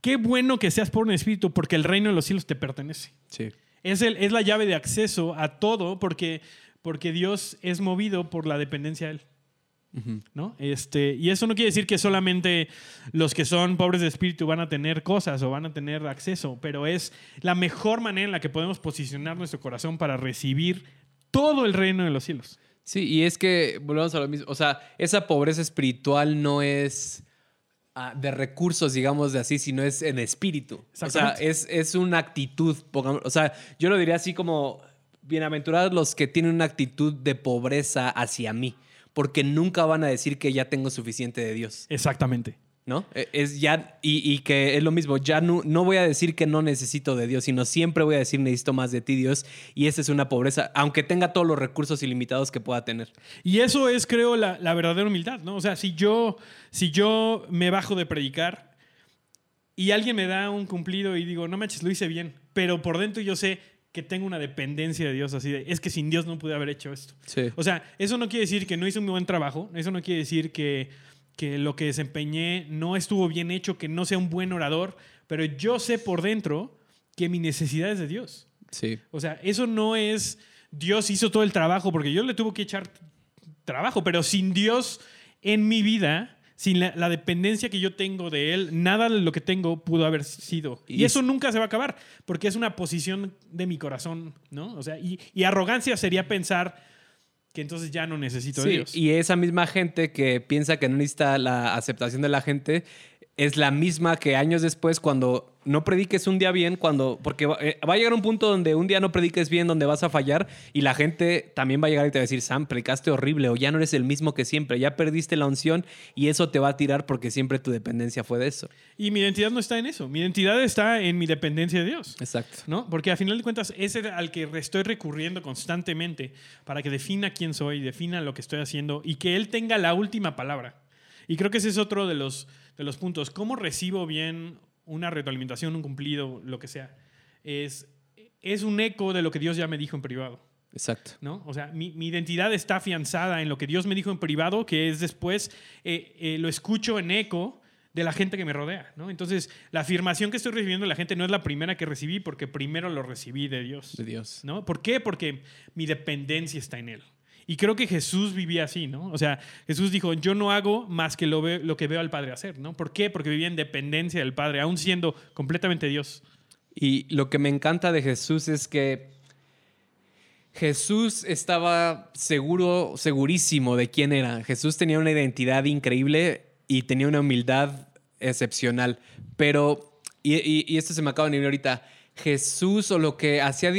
Qué bueno que seas por un espíritu porque el reino de los cielos te pertenece. Sí. Es, el, es la llave de acceso a todo porque, porque Dios es movido por la dependencia de Él. ¿No? Este, y eso no quiere decir que solamente los que son pobres de espíritu van a tener cosas o van a tener acceso, pero es la mejor manera en la que podemos posicionar nuestro corazón para recibir todo el reino de los cielos. Sí, y es que volvemos a lo mismo. O sea, esa pobreza espiritual no es ah, de recursos, digamos de así, sino es en espíritu. O sea, es, es una actitud. O sea, yo lo diría así como bienaventurados los que tienen una actitud de pobreza hacia mí porque nunca van a decir que ya tengo suficiente de Dios. Exactamente. ¿No? E, es ya, y, que es lo mismo, ya no, no, voy a decir que no necesito de Dios, sino siempre voy a decir necesito más de ti, Dios, y esa es una pobreza, aunque tenga todos los recursos ilimitados que pueda tener. Y eso es, creo, la, la verdadera humildad, ¿no? O sea, si yo, si yo me bajo de predicar y alguien me da un cumplido y digo, no manches, lo hice bien, pero por dentro yo sé, que tengo una dependencia de Dios, así de, es que sin Dios no pude haber hecho esto. O sea, eso no quiere decir que no hice un buen trabajo, eso no quiere decir que, que lo que desempeñé no estuvo bien hecho, que no sea un buen orador, pero yo sé por dentro que mi necesidad es de Dios. Sí. O sea, eso no es Dios hizo todo el trabajo, porque yo le tuve que echar trabajo, pero sin Dios en mi vida, sin la, dependencia que yo tengo de él, nada de lo que tengo pudo haber sido. Y, eso nunca se va a acabar, porque es una posición de mi corazón, ¿no? O sea, y, arrogancia sería pensar que entonces ya no necesito de Dios. Y esa misma gente que piensa que no necesita la aceptación de la gente, es la misma que años después cuando no prediques un día bien, cuando porque eh, va, a llegar un punto donde un día no prediques bien, donde vas a fallar y la gente también va a llegar y te va a decir, Sam, predicaste horrible o ya no eres el mismo que siempre, ya perdiste la unción y eso te va a tirar porque siempre tu dependencia fue de eso. Y mi identidad no está en eso, mi identidad está en mi dependencia de Dios. Exacto. ¿no? Porque a final de cuentas es al que estoy recurriendo constantemente para que defina quién soy, defina lo que estoy haciendo y que Él tenga la última palabra. Y creo que ese es otro de los de los puntos. ¿Cómo recibo bien una retroalimentación, un cumplido, lo que sea? Es, es un eco de lo que Dios ya me dijo en privado. Exacto. ¿no? O sea, mi, identidad está afianzada en lo que Dios me dijo en privado, que es después eh, eh, lo escucho en eco de la gente que me rodea, ¿no? Entonces, la afirmación que estoy recibiendo de la gente no es la primera que recibí porque primero lo recibí de Dios. De Dios. ¿no? ¿Por qué? Porque mi dependencia está en Él. Y creo que Jesús vivía así, ¿no? O sea, Jesús dijo, yo no hago más que lo, que veo al Padre hacer, ¿no? ¿Por qué? Porque vivía en dependencia del Padre, aún siendo completamente Dios. Y lo que me encanta de Jesús es que Jesús estaba seguro, segurísimo de quién era. Jesús tenía una identidad increíble y tenía una humildad excepcional. Pero, y, esto se me acaba de venir ahorita, Jesús o lo que hacía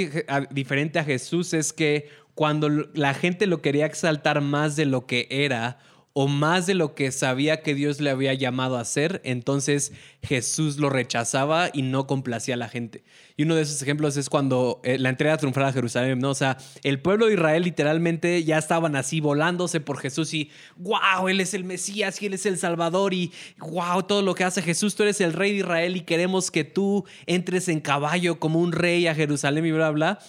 diferente a Jesús es que cuando la gente lo quería exaltar más de lo que era o más de lo que sabía que Dios le había llamado a hacer, entonces Jesús lo rechazaba y no complacía a la gente. Y uno de esos ejemplos es cuando eh, la entrega triunfal a Jerusalén, ¿no? O sea, el pueblo de Israel literalmente ya estaban así volándose por Jesús y, wow, Él es el Mesías y Él es el Salvador y, wow, todo lo que hace Jesús, tú eres el rey de Israel y queremos que tú entres en caballo como un rey a Jerusalén y bla, bla.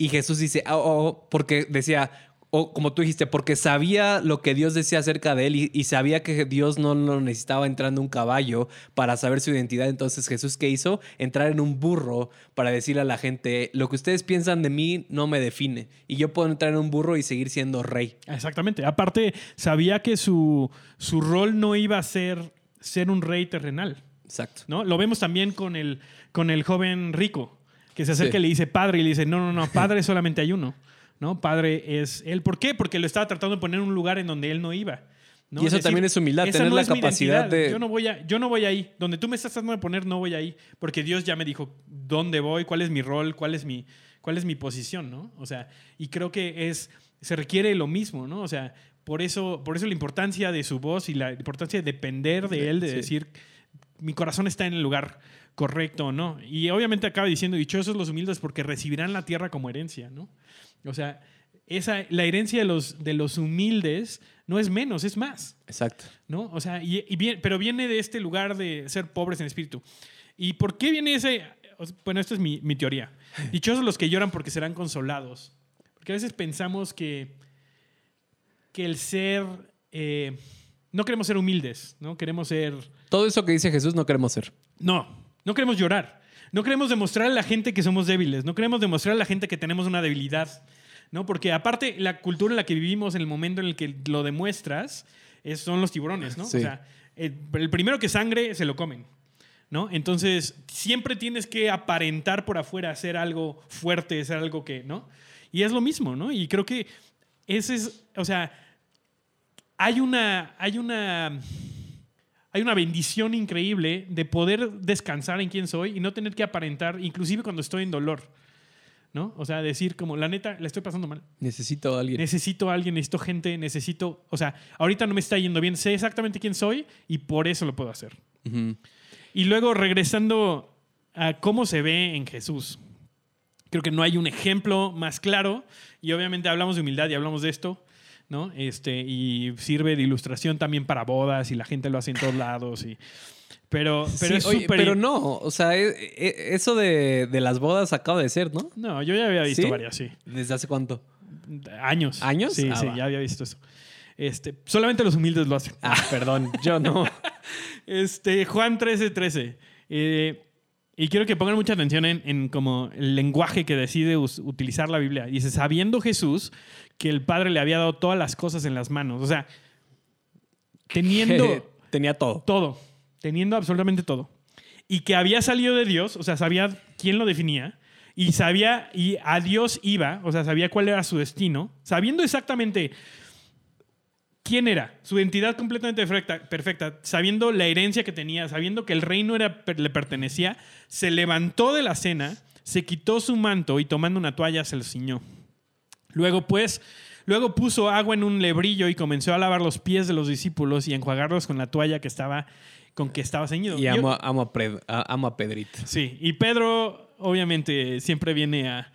Y Jesús dice, oh, oh, porque decía, o como tú dijiste, porque sabía lo que Dios decía acerca de él y, y sabía que Dios no lo necesitaba entrando un caballo para saber su identidad. Entonces Jesús, ¿qué hizo? Entrar en un burro para decirle a la gente, lo que ustedes piensan de mí no me define. Y yo puedo entrar en un burro y seguir siendo rey. Exactamente. Aparte, sabía que su, su rol no iba a ser ser un rey terrenal. Exacto. ¿no? Lo vemos también con el, con el joven rico, que se acerca Sí. y le dice padre, y le dice, no, no, no, *laughs* padre solamente hay uno. ¿no? Padre es él. ¿Por qué? Porque lo estaba tratando de poner en un lugar en donde él no iba. ¿no? Y eso también es humildad, tener la es mi capacidad de- Yo no, voy a, yo no voy ahí. Donde tú me estás tratando de poner, no voy ahí. Porque Dios ya me dijo dónde voy, cuál es mi rol, cuál es mi, cuál es mi posición, ¿no? O sea, y creo que es, se requiere lo mismo, ¿no? O sea, por eso, por eso la importancia de su voz y la importancia de depender de él, de Sí. decir, mi corazón está en el lugar correcto o no. Y obviamente acaba diciendo, dichosos los humildes porque recibirán la tierra como herencia, ¿no? O sea, esa, la herencia de los, de los humildes no es menos, es más. Exacto. ¿no? O sea, y, y bien- pero viene de este lugar de ser pobres en espíritu. ¿Y por qué viene ese? Bueno, esta es mi, mi teoría. *laughs* Dichosos los que lloran porque serán consolados. Porque a veces pensamos que, que el ser... eh, no queremos ser humildes, ¿no? Queremos ser... Todo eso que dice Jesús no queremos ser. No, no queremos llorar. No queremos demostrar a la gente que somos débiles. No queremos demostrar a la gente que tenemos una debilidad. ¿no? Porque aparte, la cultura en la que vivimos, en el momento en el que lo demuestras, es- son los tiburones, ¿no? Sí. O sea, el, el primero que sangre se lo comen. ¿no? Entonces, siempre tienes que aparentar por afuera, hacer algo fuerte, hacer algo que, ¿no? Y es lo mismo, ¿no? Y creo que ese es, o sea, hay una, hay una, hay una bendición increíble de poder descansar en quién soy y no tener que aparentar, inclusive cuando estoy en dolor, ¿no? O sea, decir como, la neta, la estoy pasando mal. Necesito a alguien. Necesito a alguien, necesito gente, necesito, o sea, ahorita no me está yendo bien, sé exactamente quién soy y por eso lo puedo hacer. Y luego regresando a cómo se ve en Jesús. Creo que no hay un ejemplo más claro y obviamente hablamos de humildad y hablamos de esto, ¿no? Este, y sirve de ilustración también para bodas y la gente lo hace en todos lados. Y, pero, pero Sí, es oye, pero no, o sea, e- e- eso de, de las bodas acaba de ser, ¿no? No, yo ya había visto ¿Sí? varias, sí. ¿Desde hace cuánto? Años. ¿Años? Sí, Ah, sí, va. ya había visto eso. Este, solamente los humildes lo hacen. Ah, perdón, yo no. *laughs* Este, Juan 13, 13. Eh, y quiero que pongan mucha atención en, en como el lenguaje que decide utilizar la Biblia. Dice, sabiendo Jesús que el Padre le había dado todas las cosas en las manos. O sea, teniendo *laughs* Tenía todo. todo, teniendo absolutamente todo. Y que había salido de Dios, o sea, sabía quién lo definía. Y sabía, y a Dios iba, o sea, sabía cuál era su destino, sabiendo exactamente quién era, su identidad completamente perfecta, perfecta, sabiendo la herencia que tenía, sabiendo que el reino era, le pertenecía, se levantó de la cena, se quitó su manto y tomando una toalla se lo ciñó. Luego, pues, luego puso agua en un lebrillo y comenzó a lavar los pies de los discípulos y a enjuagarlos con la toalla que estaba, con que estaba ceñido. Y Yo- amo, a, Pred- a- amo a Pedrito. Sí, y Pedro obviamente siempre viene a,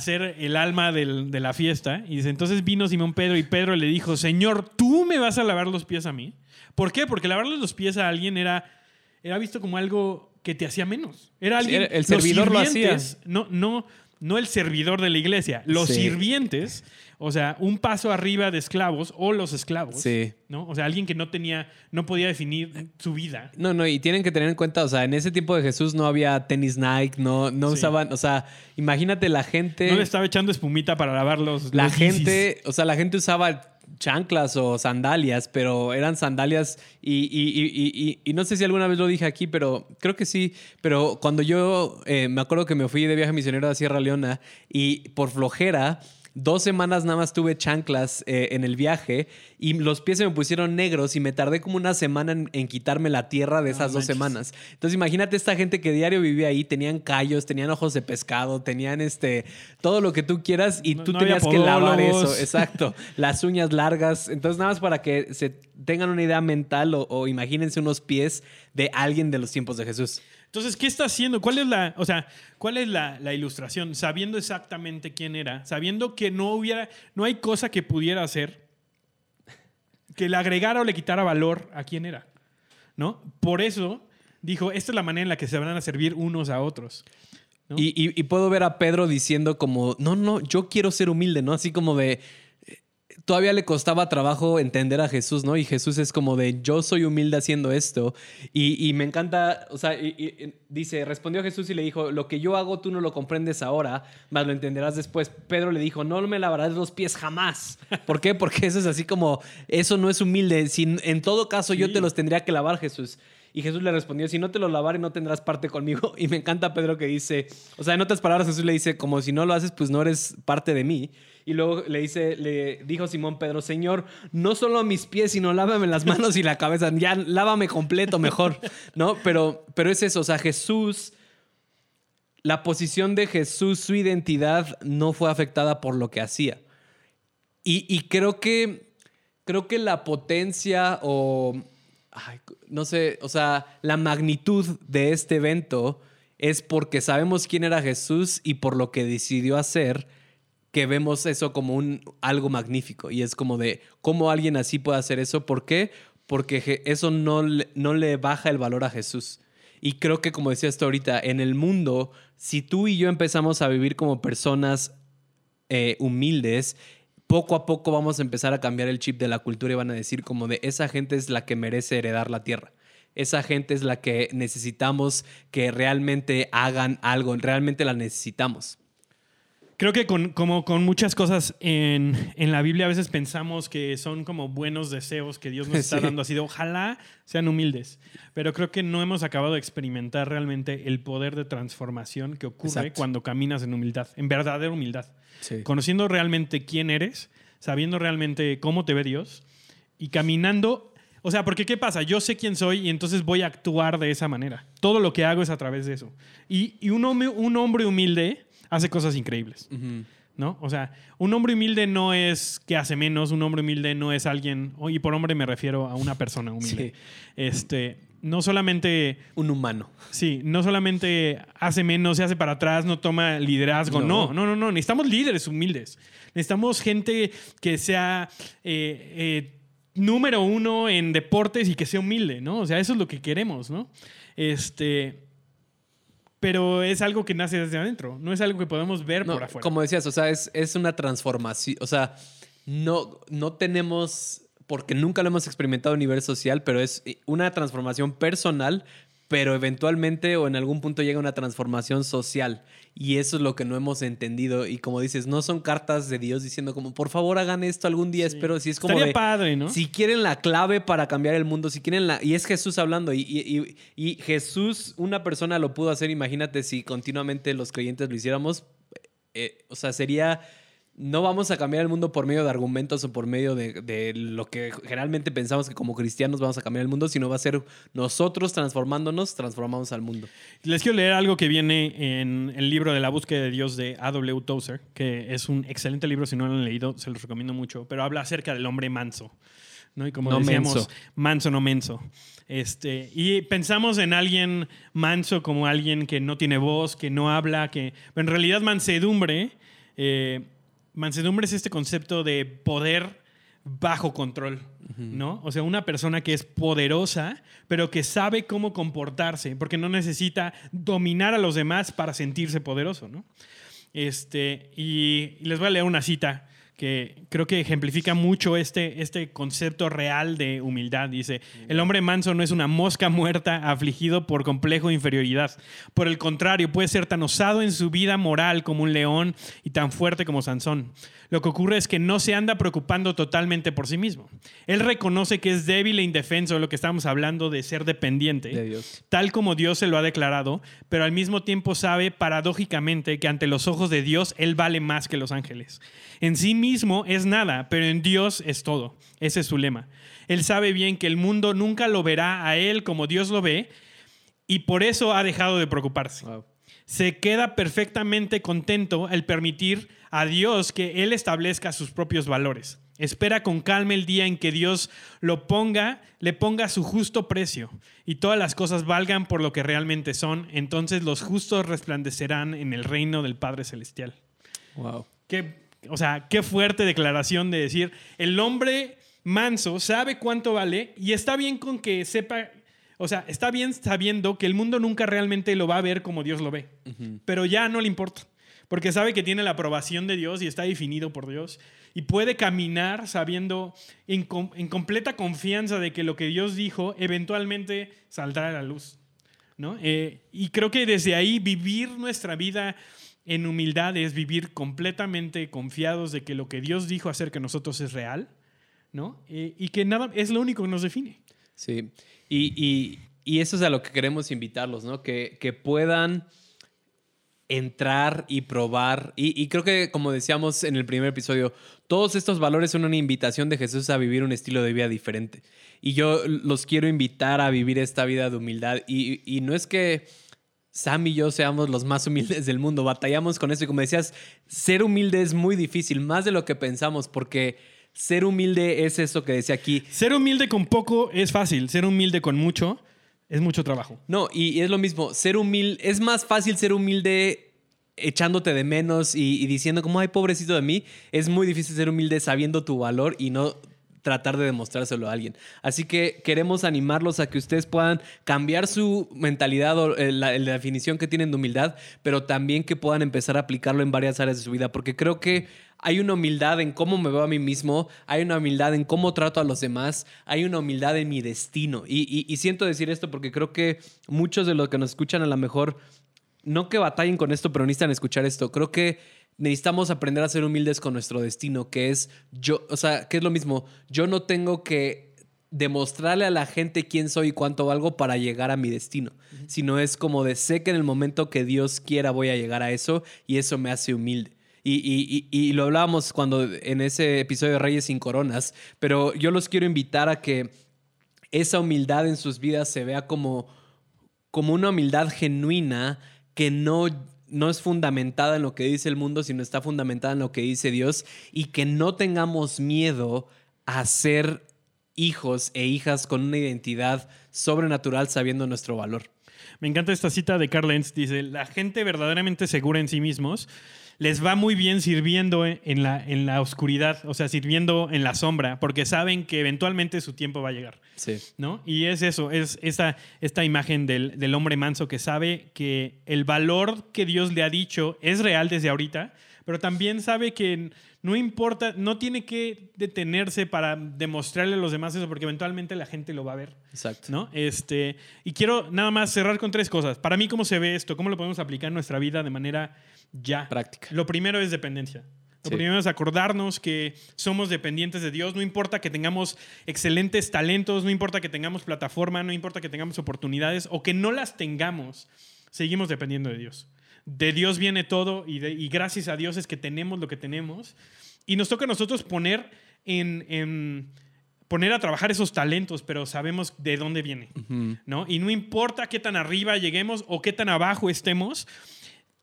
ser el alma del- de la fiesta. Y dice, entonces vino Simón Pedro y Pedro le dijo, Señor, ¿tú me vas a lavar los pies a mí? ¿Por qué? Porque lavarle los pies a alguien era, era visto como algo que te hacía menos. Era Sí, alguien... era- el los servidor lo sirvientes, No, no, no el servidor de la iglesia. Los Sí. sirvientes, o sea, un paso arriba de esclavos o los esclavos. Sí. ¿no? O sea, alguien que no tenía, no podía definir su vida. No, no, y tienen que tener en cuenta, o sea, en ese tiempo de Jesús no había tenis Nike, no, no Sí. usaban, o sea, imagínate la gente. No le estaba echando espumita para lavar los la los gente, o sea, la gente usaba chanclas o sandalias, pero eran sandalias y, y- y- y- no sé si alguna vez lo dije aquí, pero creo que sí, pero cuando yo eh, me acuerdo que me fui de viaje misionero a Sierra Leona y por flojera... Dos semanas nada más tuve chanclas eh, en el viaje y los pies se me pusieron negros y me tardé como una semana en, en quitarme la tierra de esas dos manches. semanas. Entonces imagínate esta gente que diario vivía ahí, tenían callos, tenían ojos de pescado, tenían este todo lo que tú quieras y No- tú no tenías que lavar eso, *laughs* exacto. Las uñas largas. Entonces, nada más para que se tengan una idea mental o, o imagínense unos pies de alguien de los tiempos de Jesús. Entonces, ¿qué está haciendo? ¿Cuál es la, o sea, cuál es la, la ilustración? Sabiendo exactamente quién era, sabiendo que no hubiera, no hay cosa que pudiera hacer que le agregara o le quitara valor a quién era, ¿no? Por eso dijo, esta es la manera en la que se van a servir unos a otros. Y, y- y puedo ver a Pedro diciendo como, no, no, yo quiero ser humilde, ¿no? Así como de, todavía le costaba trabajo entender a Jesús, ¿no? Y Jesús es como de, yo soy humilde haciendo esto. Y, me encanta, o sea, dice, respondió Jesús y le dijo, lo que yo hago tú no lo comprendes ahora, más lo entenderás después. Pedro le dijo, no me lavarás los pies jamás. *laughs* ¿Por qué? Porque eso es así como, eso no es humilde. Si, en todo caso yo te los tendría que lavar, Jesús. Y Jesús le respondió, si no te los lavaré no tendrás parte conmigo. *laughs* Y me encanta Pedro que dice, o sea, en otras palabras Jesús le dice, como si no lo haces, pues no eres parte de mí. Y luego le dice, le dijo Simón Pedro, Señor, no solo a mis pies, sino lávame las manos y la cabeza. Ya lávame completo mejor, ¿no? Pero, pero es eso, o sea, Jesús, la posición de Jesús, su identidad no fue afectada por lo que hacía. Y, creo que, creo que la potencia o, no sé, o sea, la magnitud de este evento es porque sabemos quién era Jesús y por lo que decidió hacer que vemos eso como un, algo magnífico. Y es como de cómo alguien así puede hacer eso. ¿Por qué? Porque eso no, no le baja el valor a Jesús. Y creo que, como decía esto ahorita, en el mundo, si tú y yo empezamos a vivir como personas eh, humildes, poco a poco vamos a empezar a cambiar el chip de la cultura y van a decir como de esa gente es la que merece heredar la tierra. Esa gente es la que necesitamos que realmente hagan algo, realmente la necesitamos. Creo que con, como con muchas cosas en, la Biblia a veces pensamos que son como buenos deseos que Dios nos *laughs* está dando, así de ojalá sean humildes, pero creo que no hemos acabado de experimentar realmente el poder de transformación que ocurre cuando caminas en humildad, en verdadera humildad, conociendo realmente quién eres, sabiendo realmente cómo te ve Dios y caminando o sea, porque ¿qué pasa? Yo sé quién soy y entonces voy a actuar de esa manera. Todo lo que hago es a través de eso. Y, y un, hombre, un hombre humilde hace cosas increíbles. ¿No? O sea, un hombre humilde no es que hace menos, un hombre humilde no es alguien, y por hombre me refiero a una persona *laughs* humilde. Este, no solamente... Un humano. Sí, no solamente hace menos, se hace para atrás, no toma liderazgo, no, no, no, no, necesitamos líderes humildes. Necesitamos gente que sea eh, eh, número uno en deportes y que sea humilde, ¿no? O sea, eso es lo que queremos, ¿no? Este, pero es algo que nace desde adentro, no es algo que podemos ver por afuera. Como decías, o sea, es, es, una transformación, o sea, no, no tenemos, porque nunca lo hemos experimentado a nivel social, pero es una transformación personal, pero eventualmente o en algún punto llega una transformación social. Y eso es lo que no hemos entendido. Y como dices, no son cartas de Dios diciendo como, por favor hagan esto algún día, espero. Si es como... Estaría padre, ¿no? Si quieren la clave para cambiar el mundo, si quieren la... Y es Jesús hablando. Y, y Jesús, una persona lo pudo hacer, imagínate si continuamente los creyentes lo hiciéramos. Eh, o sea, sería no vamos a cambiar el mundo por medio de argumentos o por medio de, lo que generalmente pensamos que como cristianos vamos a cambiar el mundo, sino va a ser nosotros transformándonos, transformamos al mundo. Les quiero leer algo que viene en el libro de la búsqueda de Dios de A.W. Tozer, que es un excelente libro, si no lo han leído, se los recomiendo mucho, pero habla acerca del hombre manso. ¿no? Y como no decíamos, manso. no menso. Este, y pensamos en alguien manso como alguien que no tiene voz, que no habla, que en realidad mansedumbre eh, mansedumbre es este concepto de poder bajo control, ¿no? O sea, una persona que es poderosa, pero que sabe cómo comportarse, porque no necesita dominar a los demás para sentirse poderoso, ¿no? Este, y les voy a leer una cita que creo que ejemplifica mucho este, este concepto real de humildad. Dice, el hombre manso no es una mosca muerta afligido por complejo de inferioridad. Por el contrario, puede ser tan osado en su vida moral como un león y tan fuerte como Sansón. Lo que ocurre es que no se anda preocupando totalmente por sí mismo. Él reconoce que es débil e indefenso, lo que estamos hablando de ser dependiente, de Dios. tal como Dios se lo ha declarado, pero al mismo tiempo sabe paradójicamente que ante los ojos de Dios Él vale más que los ángeles. En sí mismo es nada, pero en Dios es todo. Ese es su lema. Él sabe bien que el mundo nunca lo verá a Él como Dios lo ve y por eso ha dejado de preocuparse. Se queda perfectamente contento al permitir a Dios que Él establezca sus propios valores. Espera con calma el día en que Dios lo ponga, le ponga su justo precio y todas las cosas valgan por lo que realmente son. Entonces los justos resplandecerán en el reino del Padre Celestial. Wow. Qué, o sea, qué fuerte declaración de decir, el hombre manso sabe cuánto vale y está bien con que sepa, o sea, está bien sabiendo que el mundo nunca realmente lo va a ver como Dios lo ve, pero ya no le importa porque sabe que tiene la aprobación de Dios y está definido por Dios. Y puede caminar sabiendo en, en completa confianza de que lo que Dios dijo eventualmente saldrá a la luz. ¿no? Eh, y creo que desde ahí vivir nuestra vida en humildad es vivir completamente confiados de que lo que Dios dijo acerca de nosotros es real, ¿no? Eh, y que nada es lo único que nos define. Sí, y, eso es a lo que queremos invitarlos, ¿no? Que, que puedan entrar y probar. Y, creo que, como decíamos en el primer episodio, todos estos valores son una invitación de Jesús a vivir un estilo de vida diferente. Y yo los quiero invitar a vivir esta vida de humildad. Y, y no es que Sam y yo seamos los más humildes del mundo, batallamos con eso. Y como decías, ser humilde es muy difícil, más de lo que pensamos, porque ser humilde es eso que decía aquí. Ser humilde con poco es fácil, ser humilde con mucho es mucho trabajo. No, y, es lo mismo, ser humilde, es más fácil ser humilde echándote de menos y, y, diciendo como, ay, pobrecito de mí. Es muy difícil ser humilde sabiendo tu valor y no tratar de demostrárselo a alguien. Así que queremos animarlos a que ustedes puedan cambiar su mentalidad o eh, la, la, definición que tienen de humildad, pero también que puedan empezar a aplicarlo en varias áreas de su vida, porque creo que hay una humildad en cómo me veo a mí mismo, hay una humildad en cómo trato a los demás, hay una humildad en mi destino. Y, siento decir esto porque creo que muchos de los que nos escuchan a lo mejor, no que batallen con esto, pero necesitan escuchar esto. Creo que necesitamos aprender a ser humildes con nuestro destino, que es yo, o sea, que es lo mismo, yo no tengo que demostrarle a la gente quién soy y cuánto valgo para llegar a mi destino, sino es como de sé que en el momento que Dios quiera voy a llegar a eso y eso me hace humilde. Y, lo hablábamos cuando en ese episodio de Reyes sin Coronas, pero yo los quiero invitar a que esa humildad en sus vidas se vea como, como una humildad genuina que no no es fundamentada en lo que dice el mundo, sino está fundamentada en lo que dice Dios y que no tengamos miedo a ser hijos e hijas con una identidad sobrenatural sabiendo nuestro valor. Me encanta esta cita de Carl Lenz, dice, la gente verdaderamente segura en sí mismos les va muy bien sirviendo en la, en la oscuridad, o sea, sirviendo en la sombra, porque saben que eventualmente su tiempo va a llegar. Sí. ¿no? Y es eso, es esta, esta imagen del, del hombre manso que sabe que el valor que Dios le ha dicho es real desde ahorita, pero también sabe que no importa, no tiene que detenerse para demostrarle a los demás eso, porque eventualmente la gente lo va a ver. Exacto. ¿no? Este, y quiero nada más cerrar con tres cosas. Para mí, ¿cómo se ve esto? ¿Cómo lo podemos aplicar en nuestra vida de manera ya? Práctica. Lo primero es dependencia. Lo primero es acordarnos que somos dependientes de Dios. No importa que tengamos excelentes talentos, no importa que tengamos plataforma, no importa que tengamos oportunidades o que no las tengamos, seguimos dependiendo de Dios de Dios viene todo y, gracias a Dios es que tenemos lo que tenemos. Y nos toca a nosotros poner en, poner a trabajar esos talentos, pero sabemos de dónde viene, ¿no? Y no importa qué tan arriba lleguemos o qué tan abajo estemos,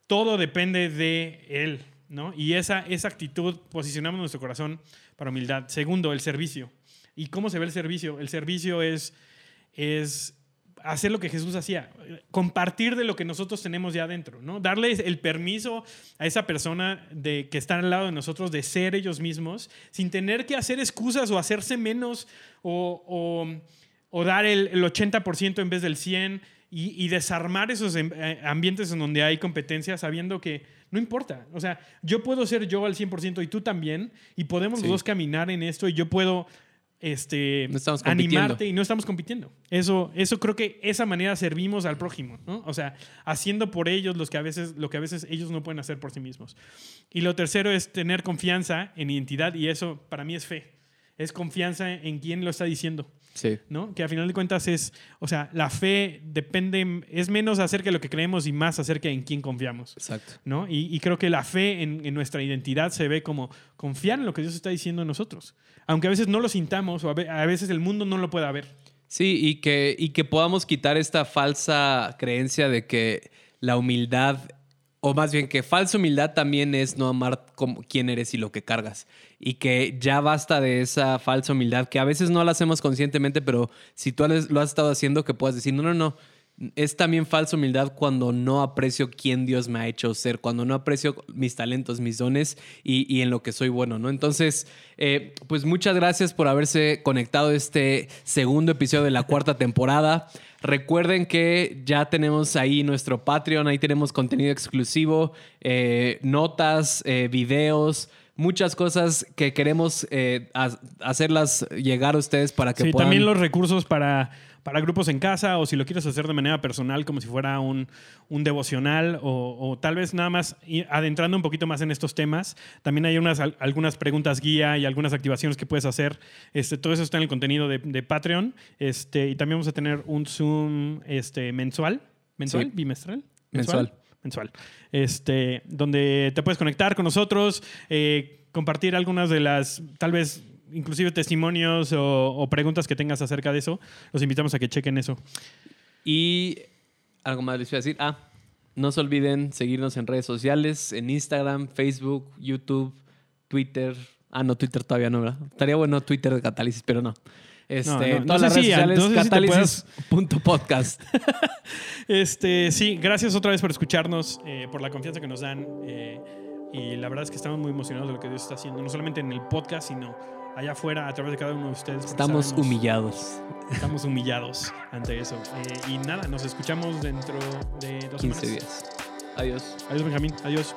todo depende de Él, ¿no? Y esa, esa actitud posicionamos nuestro corazón para humildad. Segundo, el servicio. ¿Y cómo se ve el servicio? El servicio es, es hacer lo que Jesús hacía, compartir de lo que nosotros tenemos ya adentro, ¿no? Darle el permiso a esa persona de que está al lado de nosotros de ser ellos mismos, sin tener que hacer excusas o hacerse menos o, dar el, 80% en vez del 100% y, desarmar esos em, eh, ambientes en donde hay competencia sabiendo que no importa. O sea, yo puedo ser yo al 100% y tú también y podemos los dos caminar en esto y yo puedo este, animarte y no estamos compitiendo. Eso, eso creo que esa manera servimos al prójimo, ¿no? O sea, haciendo por ellos los que a veces, lo que a veces ellos no pueden hacer por sí mismos. Y lo tercero es tener confianza en identidad y eso para mí es fe. Es confianza en quien lo está diciendo. Sí. ¿no? Que a final de cuentas es, o sea, la fe depende, es menos acerca de lo que creemos y más acerca de en quién confiamos. Exacto. ¿no? Y, creo que la fe en, en, nuestra identidad se ve como confiar en lo que Dios está diciendo en nosotros. Aunque a veces no lo sintamos o a veces el mundo no lo pueda ver. Sí, y que, y que podamos quitar esta falsa creencia de que la humildad o más bien que falsa humildad también es no amar como quién eres y lo que cargas. Y que ya basta de esa falsa humildad que a veces no la hacemos conscientemente, pero si tú lo has estado haciendo, que puedas decir, no, no, no, es también falsa humildad cuando no aprecio quién Dios me ha hecho ser, cuando no aprecio mis talentos, mis dones y, en lo que soy bueno, ¿no? Entonces, eh, pues muchas gracias por haberse conectado a este segundo episodio de la cuarta *laughs* temporada. Recuerden que ya tenemos ahí nuestro Patreon, ahí tenemos contenido exclusivo, eh, notas, eh, videos muchas cosas que queremos hacerlas llegar a ustedes para que sí, puedan... también los recursos para para grupos en casa o si lo quieres hacer de manera personal como si fuera un, devocional o, tal vez nada más adentrando un poquito más en estos temas. También hay unas, algunas preguntas guía y algunas activaciones que puedes hacer. Este, todo eso está en el contenido de, Patreon. Este, y también vamos a tener un Zoom este, mensual. ¿Mensual? ¿Bimestral? Mensual. Mensual. Este, donde te puedes conectar con nosotros, eh, compartir algunas de las, tal vez inclusive testimonios o, preguntas que tengas acerca de eso, los invitamos a que chequen eso. Y algo más les voy a decir. Ah, no se olviden seguirnos en redes sociales, en Instagram, Facebook, YouTube, Twitter. Ah, no, Twitter todavía no, ¿verdad? Estaría bueno Twitter de Catálisis, pero no. Este, en todas las redes sociales, catálisis.podcast. *laughs* este, sí, gracias otra vez por escucharnos, eh, por la confianza que nos dan. Eh, y la verdad es que estamos muy emocionados de lo que Dios está haciendo, no solamente en el podcast, sino allá afuera a través de cada uno de ustedes. Estamos humillados. Estamos humillados ante eso. Eh, y nada, nos escuchamos dentro de dos 15 días. Adiós. Adiós, Benjamín. Adiós.